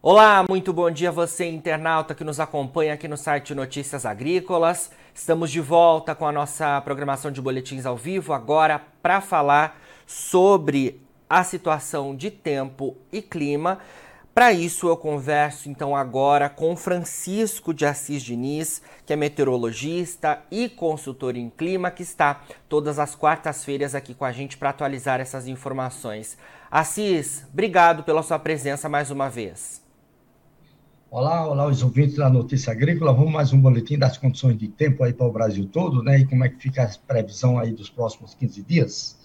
Olá, muito bom dia você internauta que nos acompanha aqui no site Notícias Agrícolas. Estamos de volta com a nossa programação de boletins ao vivo agora para falar sobre a situação de tempo e clima. Para isso eu converso então agora com Francisco de Assis Diniz, que é meteorologista e consultor em clima, que está todas as quartas-feiras aqui com a gente para atualizar essas informações. Assis, obrigado pela sua presença mais uma vez. Olá, olá, os ouvintes da Notícia Agrícola. Vamos mais um boletim das condições de tempo aí para o Brasil todo, né? E como é que fica a previsão aí dos próximos 15 dias.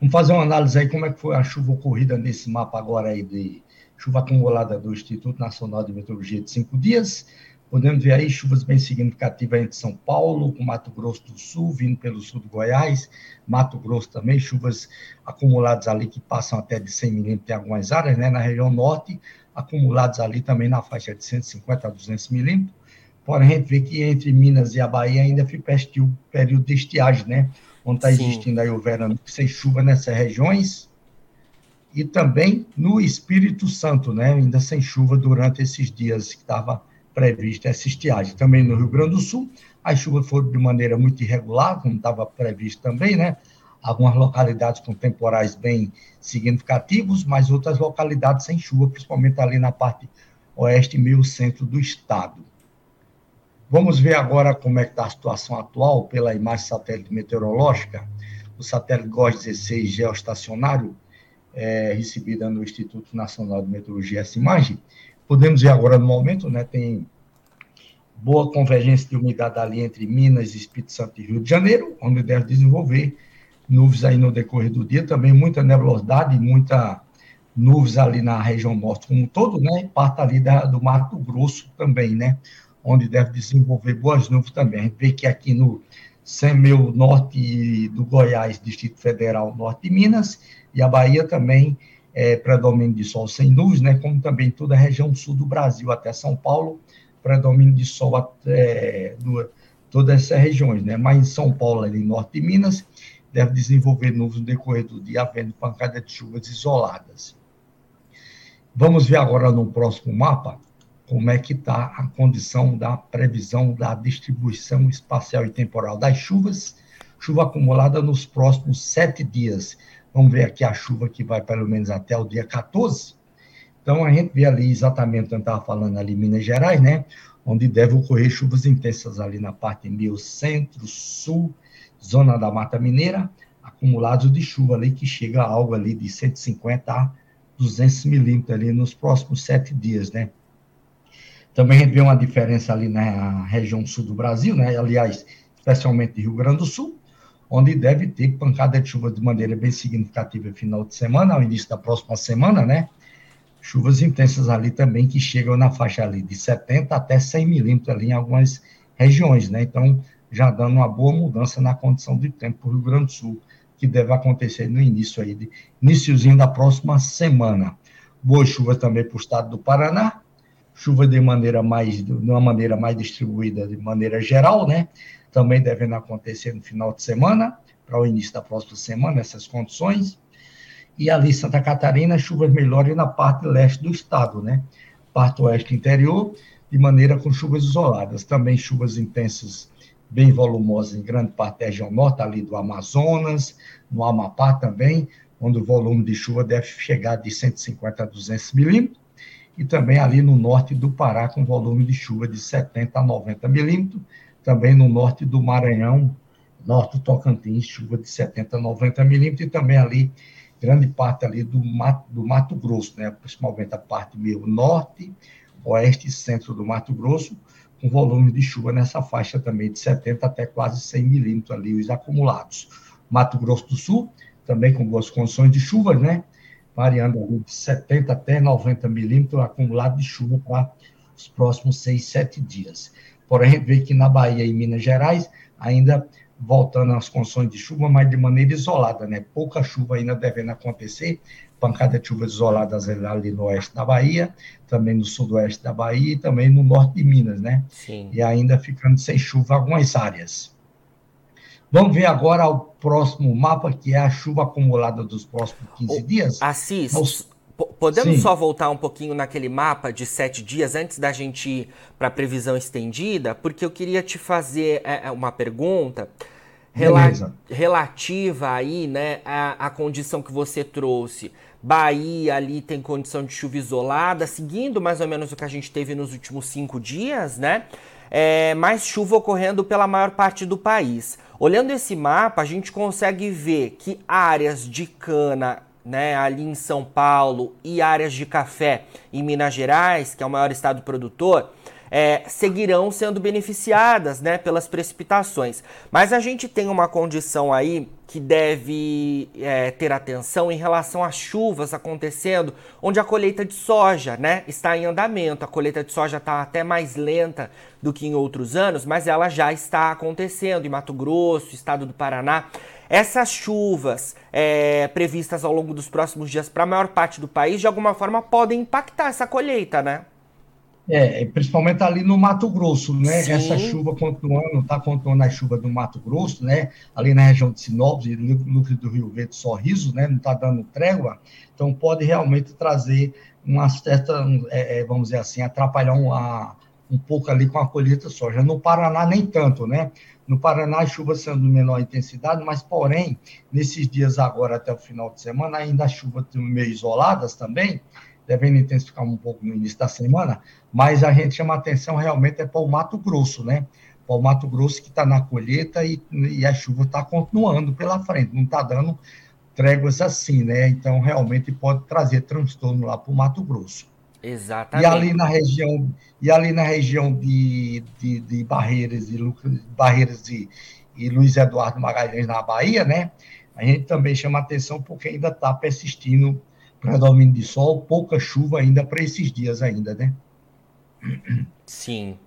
Vamos fazer uma análise aí como é que foi a chuva ocorrida nesse mapa agora aí de chuva acumulada do Instituto Nacional de Meteorologia de cinco dias. Podemos ver aí chuvas bem significativas entre São Paulo, com Mato Grosso do Sul, vindo pelo sul do Goiás, Mato Grosso também, chuvas acumuladas ali que passam até de 100 milímetros em algumas áreas, né? Na região norte, acumulados ali também na faixa de 150 a 200 milímetros. Porém, a gente vê que entre Minas e a Bahia ainda fica o período de estiagem, né? Onde está existindo aí o verão sem chuva nessas regiões. E também no Espírito Santo, né? Ainda sem chuva durante esses dias que estava prevista essa estiagem. Também no Rio Grande do Sul, as chuvas foram de maneira muito irregular, como estava previsto também, né? Algumas localidades com temporais bem significativos, mas outras localidades sem chuva, principalmente ali na parte oeste e meio centro do estado. Vamos ver agora como é que está a situação atual pela imagem satélite meteorológica. O satélite GOS 16 geoestacionário, é, recebida no Instituto Nacional de Meteorologia, essa imagem. Podemos ver agora no momento, né, tem boa convergência de umidade ali entre Minas, Espírito Santo e Rio de Janeiro, onde deve desenvolver nuvens aí no decorrer do dia, também muita nebulosidade, muita nuvens ali na região norte como um todo, né, e parte ali da, do Mato Grosso também, né, onde deve desenvolver boas nuvens também. A gente vê que aqui no Semeu Norte do Goiás, Distrito Federal, Norte de Minas, e a Bahia também é predomínio de sol sem nuvens, né, como também toda a região sul do Brasil, até São Paulo, predomínio de sol até do, todas essas regiões, né, mas em São Paulo, ali norte de Minas, deve desenvolver nuvens no decorrer do dia, havendo pancada de chuvas isoladas. Vamos ver agora no próximo mapa como é que está a condição da previsão da distribuição espacial e temporal das chuvas, chuva acumulada nos próximos sete dias. Vamos ver aqui a chuva que vai pelo menos até o dia 14. Então, a gente vê ali exatamente, eu estava falando ali em Minas Gerais, né? Onde deve ocorrer chuvas intensas ali na parte meio centro, sul zona da Mata Mineira, acumulados de chuva ali que chega a algo ali de 150 a 200 milímetros ali nos próximos sete dias, né? Também vê uma diferença ali na região sul do Brasil, né? Aliás, especialmente Rio Grande do Sul, onde deve ter pancada de chuva de maneira bem significativa no final de semana, ao início da próxima semana, né? Chuvas intensas ali também que chegam na faixa ali de 70 até 100 milímetros ali em algumas regiões, né? Então, já dando uma boa mudança na condição de tempo para o Rio Grande do Sul, que deve acontecer no início aí, de, iníciozinho da próxima semana. Boas chuvas também para o estado do Paraná, chuva de maneira mais, de uma maneira mais distribuída, de maneira geral, né? Também devem acontecer no final de semana, para o início da próxima semana, essas condições. E ali Santa Catarina, chuvas melhores na parte leste do estado, né? Parte oeste interior, de maneira com chuvas isoladas. Também chuvas intensas bem volumosa em grande parte da região norte, ali do Amazonas, no Amapá também, onde o volume de chuva deve chegar de 150 a 200 milímetros, e também ali no norte do Pará, com volume de chuva de 70 a 90 milímetros, também no norte do Maranhão, norte do Tocantins, chuva de 70 a 90 milímetros, e também ali, grande parte ali do Mato, do Mato Grosso, né, principalmente a parte meio norte, oeste e centro do Mato Grosso, com volume de chuva nessa faixa também de 70 até quase 100 milímetros ali, os acumulados. Mato Grosso do Sul, também com boas condições de chuva, né? Variando de 70 até 90 milímetros acumulado de chuva para os próximos 6, 7 dias. Porém, a gente vê que na Bahia e Minas Gerais, ainda voltando às condições de chuva, mas de maneira isolada, né? Pouca chuva ainda devendo acontecer, pancada de chuvas isoladas ali no oeste da Bahia, também no sudoeste da Bahia e também no norte de Minas, né? Sim. E ainda ficando sem chuva algumas áreas. Vamos ver agora o próximo mapa, que é a chuva acumulada dos próximos 15 dias. Assis, Nos... Podemos Sim. só voltar um pouquinho naquele mapa de sete dias antes da gente ir para a previsão estendida? Porque eu queria te fazer é, é uma pergunta rela relativa aí, né, à, à condição que você trouxe. Bahia ali tem condição de chuva isolada, seguindo mais ou menos o que a gente teve nos últimos cinco dias, né? É, mais chuva ocorrendo pela maior parte do país. Olhando esse mapa, a gente consegue ver que áreas de cana né, ali em São Paulo e áreas de café em Minas Gerais, que é o maior estado produtor, é, seguirão sendo beneficiadas né, pelas precipitações. Mas a gente tem uma condição aí que deve é, ter atenção em relação às chuvas acontecendo, onde a colheita de soja né, está em andamento. A colheita de soja está até mais lenta do que em outros anos, mas ela já está acontecendo em Mato Grosso, estado do Paraná. Essas chuvas é, previstas ao longo dos próximos dias para a maior parte do país, de alguma forma, podem impactar essa colheita, né? É, principalmente ali no Mato Grosso, né? Sim. Essa chuva continuando, está continuando a chuva do Mato Grosso, né? Ali na região de Sinop, e núcleo do Rio Verde, Sorriso, né? Não está dando trégua, então pode realmente trazer uma certa, é, é, vamos dizer assim, atrapalhar uma, um pouco ali com a colheita soja. No Paraná, nem tanto, né? No Paraná, as chuvas sendo de menor intensidade, mas, porém, nesses dias agora, até o final de semana, ainda as chuvas meio isoladas também, devendo intensificar um pouco no início da semana, mas a gente chama atenção realmente é para o Mato Grosso, né? Para o Mato Grosso que está na colheita e, e a chuva está continuando pela frente, não está dando tréguas assim, né? Então, realmente pode trazer transtorno lá para o Mato Grosso. Exatamente. E ali na região, e ali na região de, de, de Barreiras, e Barreiras e, e Luiz Eduardo Magalhães, na Bahia, né? A gente também chama atenção porque ainda está persistindo predomínio de sol, pouca chuva ainda para esses dias ainda, né? Sim.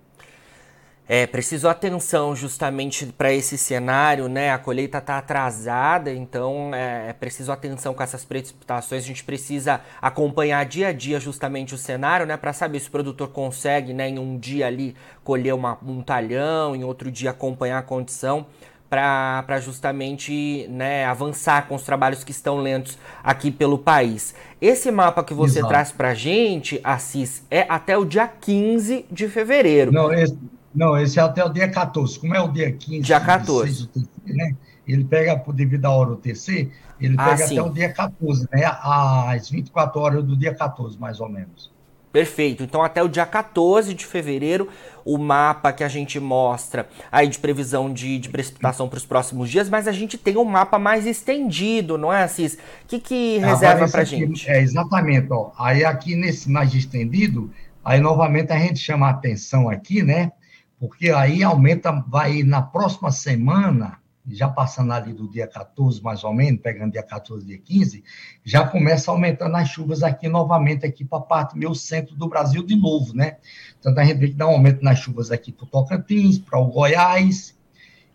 É preciso atenção justamente para esse cenário, né? A colheita está atrasada, então é, é, preciso atenção com essas precipitações. A gente precisa acompanhar dia a dia justamente o cenário, né? Para saber se o produtor consegue, né, em um dia ali colher uma, um talhão, em outro dia acompanhar a condição para justamente né, avançar com os trabalhos que estão lentos aqui pelo país. Esse mapa que você Exato. traz para a gente, Assis, é até o dia 15 de fevereiro. Não esse, não, esse é até o dia 14. Como é o dia 15? Dia 14. TC, né? Ele pega, por devido à hora UTC, ele ah, pega sim. até o dia 14, né? Às 24 horas do dia 14, mais ou menos. Perfeito. Então, até o dia 14 de fevereiro, o mapa que a gente mostra aí de previsão de, de precipitação para os próximos dias, mas a gente tem um mapa mais estendido, não é, Assis? O que, que reserva para a gente? É, exatamente. Ó. Aí, aqui nesse mais estendido, aí novamente a gente chama a atenção aqui, né? Porque aí aumenta, vai na próxima semana, já passando ali do dia 14, mais ou menos, pegando dia 14, dia 15, já começa aumentando as chuvas aqui novamente, aqui para a parte meio centro do Brasil de novo, né? Então, a gente vê que dá um aumento nas chuvas aqui para o Tocantins, para o Goiás,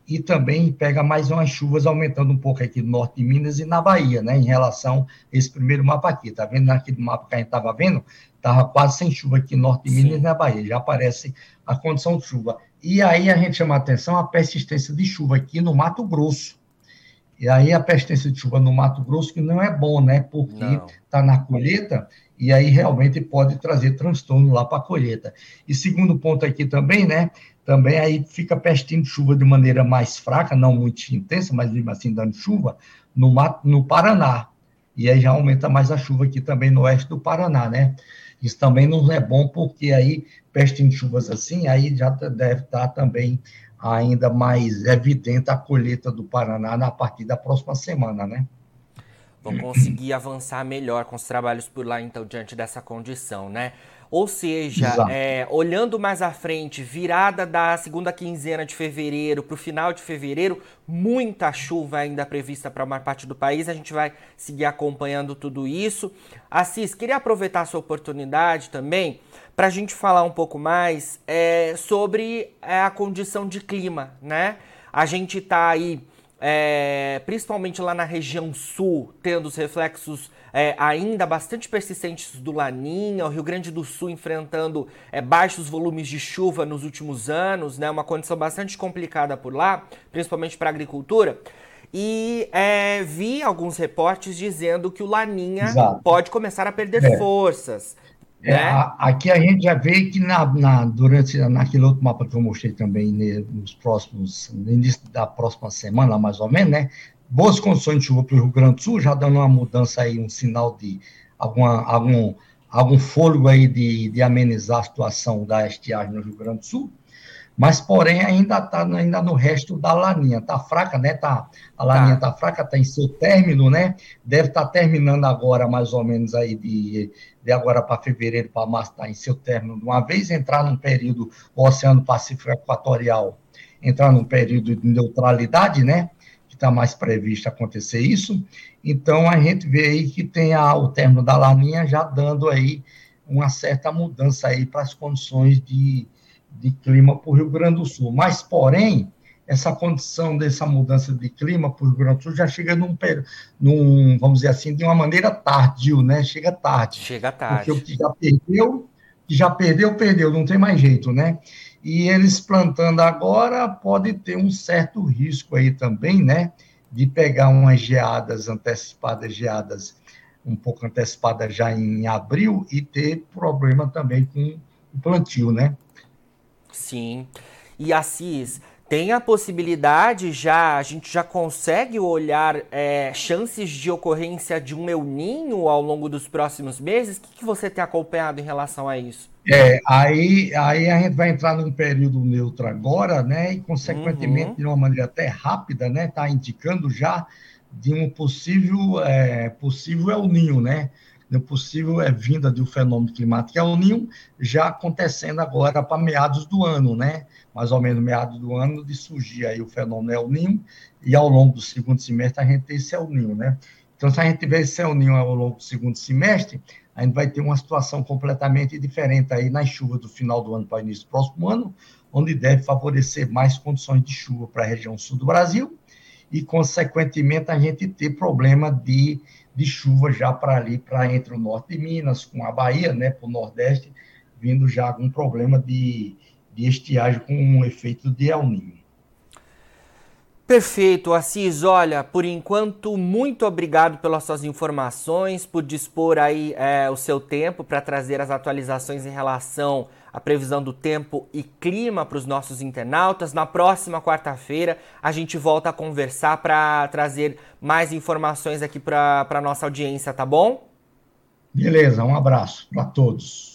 e também pega mais umas chuvas aumentando um pouco aqui no norte de Minas e na Bahia, né? Em relação a esse primeiro mapa aqui, tá vendo? Naquele mapa que a gente estava vendo, estava quase sem chuva aqui no norte de Minas Sim. e na Bahia, já aparece a condição de chuva. E aí a gente chama a atenção a persistência de chuva aqui no Mato Grosso. E aí a persistência de chuva no Mato Grosso que não é bom, né? Porque está na colheita e aí realmente pode trazer transtorno lá para a colheita. E segundo ponto aqui também, né? Também aí fica persistindo chuva de maneira mais fraca, não muito intensa, mas mesmo assim dando chuva, no, no Paraná. E aí já aumenta mais a chuva aqui também no oeste do Paraná, né? Isso também não é bom, porque aí, peste em chuvas assim, aí já deve estar também ainda mais evidente a colheita do Paraná na partir da próxima semana, né? Vão conseguir avançar melhor com os trabalhos por lá, então, diante dessa condição, né? Ou seja, é, olhando mais à frente, virada da segunda quinzena de fevereiro para o final de fevereiro, muita chuva ainda prevista para uma parte do país. A gente vai seguir acompanhando tudo isso. Assis, queria aproveitar essa oportunidade também para a gente falar um pouco mais é, sobre é, a condição de clima, né? A gente está aí é, principalmente lá na região sul, tendo os reflexos é, ainda bastante persistentes do Laninha, o Rio Grande do Sul enfrentando é, baixos volumes de chuva nos últimos anos, né, uma condição bastante complicada por lá, principalmente para a agricultura. e é, vi alguns reportes dizendo que o Laninha Exato. pode começar a perder é. forças. É, né? a, aqui a gente já vê que na, na, durante naquele outro mapa que eu mostrei também né, nos próximos no início da próxima semana mais ou menos, né? Boas condições de chuva para o Rio Grande do Sul, já dando uma mudança aí, um sinal de alguma, algum algum fôlego aí de, de amenizar a situação da estiagem no Rio Grande do Sul mas porém ainda está ainda no resto da laninha, está fraca, né? Tá, a laninha está tá fraca, está em seu término, né? Deve estar tá terminando agora, mais ou menos aí de, de agora para fevereiro, para março, está em seu término uma vez, entrar num período, o Oceano Pacífico Equatorial, entrar num período de neutralidade, né? Que está mais previsto acontecer isso. Então a gente vê aí que tem a, o término da laninha já dando aí uma certa mudança aí para as condições de de clima para o Rio Grande do Sul. Mas, porém, essa condição dessa mudança de clima para o Rio Grande do Sul já chega num, num, vamos dizer assim, de uma maneira tardio, né? Chega tarde. Chega tarde. Porque o que já perdeu, que já perdeu, perdeu, não tem mais jeito, né? E eles plantando agora pode ter um certo risco aí também, né? De pegar umas geadas antecipadas, geadas um pouco antecipadas já em abril e ter problema também com o plantio, né? Sim. E Assis, tem a possibilidade já, a gente já consegue olhar é, chances de ocorrência de um El Ninho ao longo dos próximos meses? O que, que, você tem acompanhado em relação a isso? É, aí, aí a gente vai entrar num período neutro agora, né? E, consequentemente, uhum. de uma maneira até rápida, né? Está indicando já de um possível, é, possível El Ninho, né? Possível é vinda de um fenômeno climático El Ninho, já acontecendo agora para meados do ano, né? Mais ou menos meados do ano de surgir aí o fenômeno El Ninho, e ao longo do segundo semestre a gente tem esse El Ninho, né? Então, se a gente tiver esse El Ninho ao longo do segundo semestre, a gente vai ter uma situação completamente diferente aí nas chuvas do final do ano para o início do próximo ano, onde deve favorecer mais condições de chuva para a região sul do Brasil, e, consequentemente, a gente ter problema de de chuva já para ali, para entre o norte de Minas, com a Bahia, né, para o Nordeste, vindo já algum problema de, de estiagem com um efeito de El Niño. Perfeito, Assis. Olha, por enquanto, muito obrigado pelas suas informações, por dispor aí é, o seu tempo para trazer as atualizações em relação à previsão do tempo e clima para os nossos internautas. Na próxima quarta-feira, a gente volta a conversar para trazer mais informações aqui para a nossa audiência, tá bom? Beleza, um abraço para todos.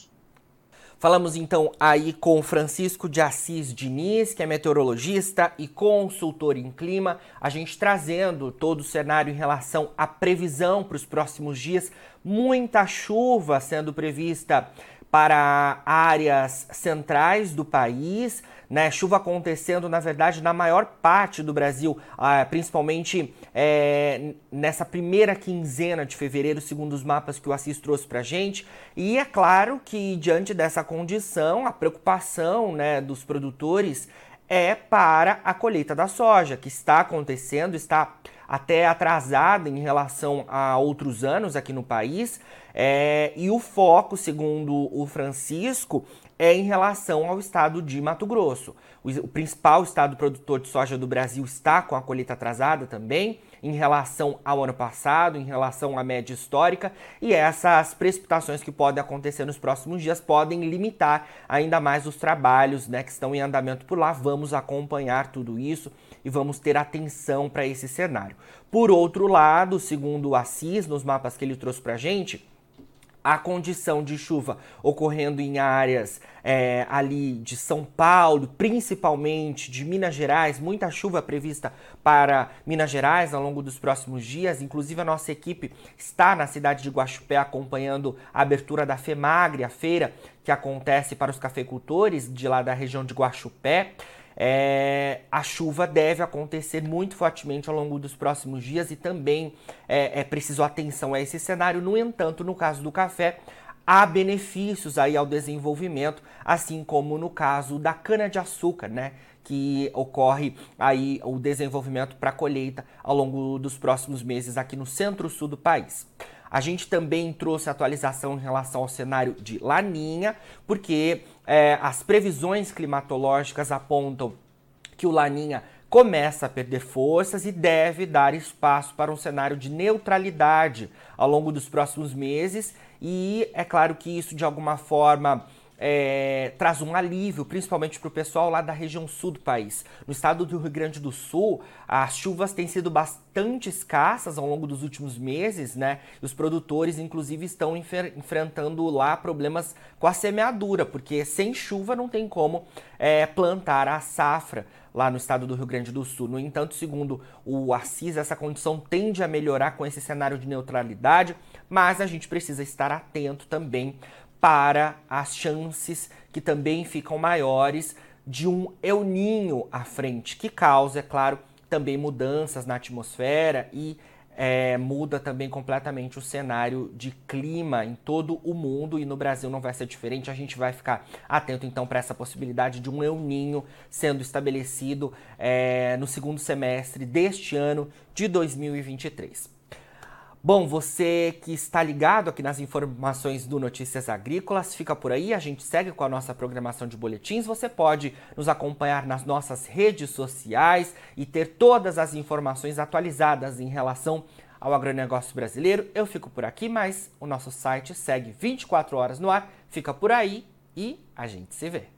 Falamos então aí com Francisco de Assis Diniz, que é meteorologista e consultor em clima, a gente trazendo todo o cenário em relação à previsão para os próximos dias. Muita chuva sendo prevista para áreas centrais do país, né? Chuva acontecendo, na verdade, na maior parte do Brasil, ah, principalmente é, nessa primeira quinzena de fevereiro, segundo os mapas que o Assis trouxe para gente. E é claro que, diante dessa condição, a preocupação né, dos produtores é para a colheita da soja, que está acontecendo, está até atrasada em relação a outros anos aqui no país. É, e o foco, segundo o Francisco, é em relação ao estado de Mato Grosso. O, o, principal estado produtor de soja do Brasil está com a colheita atrasada também, em relação ao ano passado, em relação à média histórica, e essas precipitações que podem acontecer nos próximos dias podem limitar ainda mais os trabalhos né, que estão em andamento por lá. Vamos acompanhar tudo isso e vamos ter atenção para esse cenário. Por outro lado, segundo o Assis, nos mapas que ele trouxe para a gente, a condição de chuva ocorrendo em áreas é, ali de São Paulo, principalmente de Minas Gerais, muita chuva prevista para Minas Gerais ao longo dos próximos dias. Inclusive, a nossa equipe está na cidade de Guaxupé acompanhando a abertura da FEMAGRE, a feira que acontece para os cafeicultores de lá da região de Guaxupé é, a chuva deve acontecer muito fortemente ao longo dos próximos dias e também é, é preciso atenção a esse cenário. No entanto, no caso do café, há benefícios aí ao desenvolvimento, assim como no caso da cana-de-açúcar, né? Que ocorre aí o desenvolvimento para colheita ao longo dos próximos meses aqui no centro-sul do país. A gente também trouxe atualização em relação ao cenário de Laninha, porque é, as previsões climatológicas apontam que o Laninha começa a perder forças e deve dar espaço para um cenário de neutralidade ao longo dos próximos meses. E é claro que isso, de alguma forma, é, traz um alívio, principalmente para o pessoal lá da região sul do país. No estado do Rio Grande do Sul, as chuvas têm sido bastante escassas ao longo dos últimos meses, né? E os produtores, inclusive, estão enfrentando lá problemas com a semeadura, porque sem chuva não tem como é, plantar a safra lá no estado do Rio Grande do Sul. No entanto, segundo o Assis, essa condição tende a melhorar com esse cenário de neutralidade, mas a gente precisa estar atento também para as chances que também ficam maiores de um El Ninho à frente, que causa, é claro, também mudanças na atmosfera e é, muda também completamente o cenário de clima em todo o mundo e no Brasil não vai ser diferente. A gente vai ficar atento então para essa possibilidade de um El Ninho sendo estabelecido é, no segundo semestre deste ano de 2023. Bom, você que está ligado aqui nas informações do Notícias Agrícolas, fica por aí, a gente segue com a nossa programação de boletins. Você pode nos acompanhar nas nossas redes sociais e ter todas as informações atualizadas em relação ao agronegócio brasileiro. Eu fico por aqui, mas o nosso site segue 24 horas no ar. Fica por aí e a gente se vê.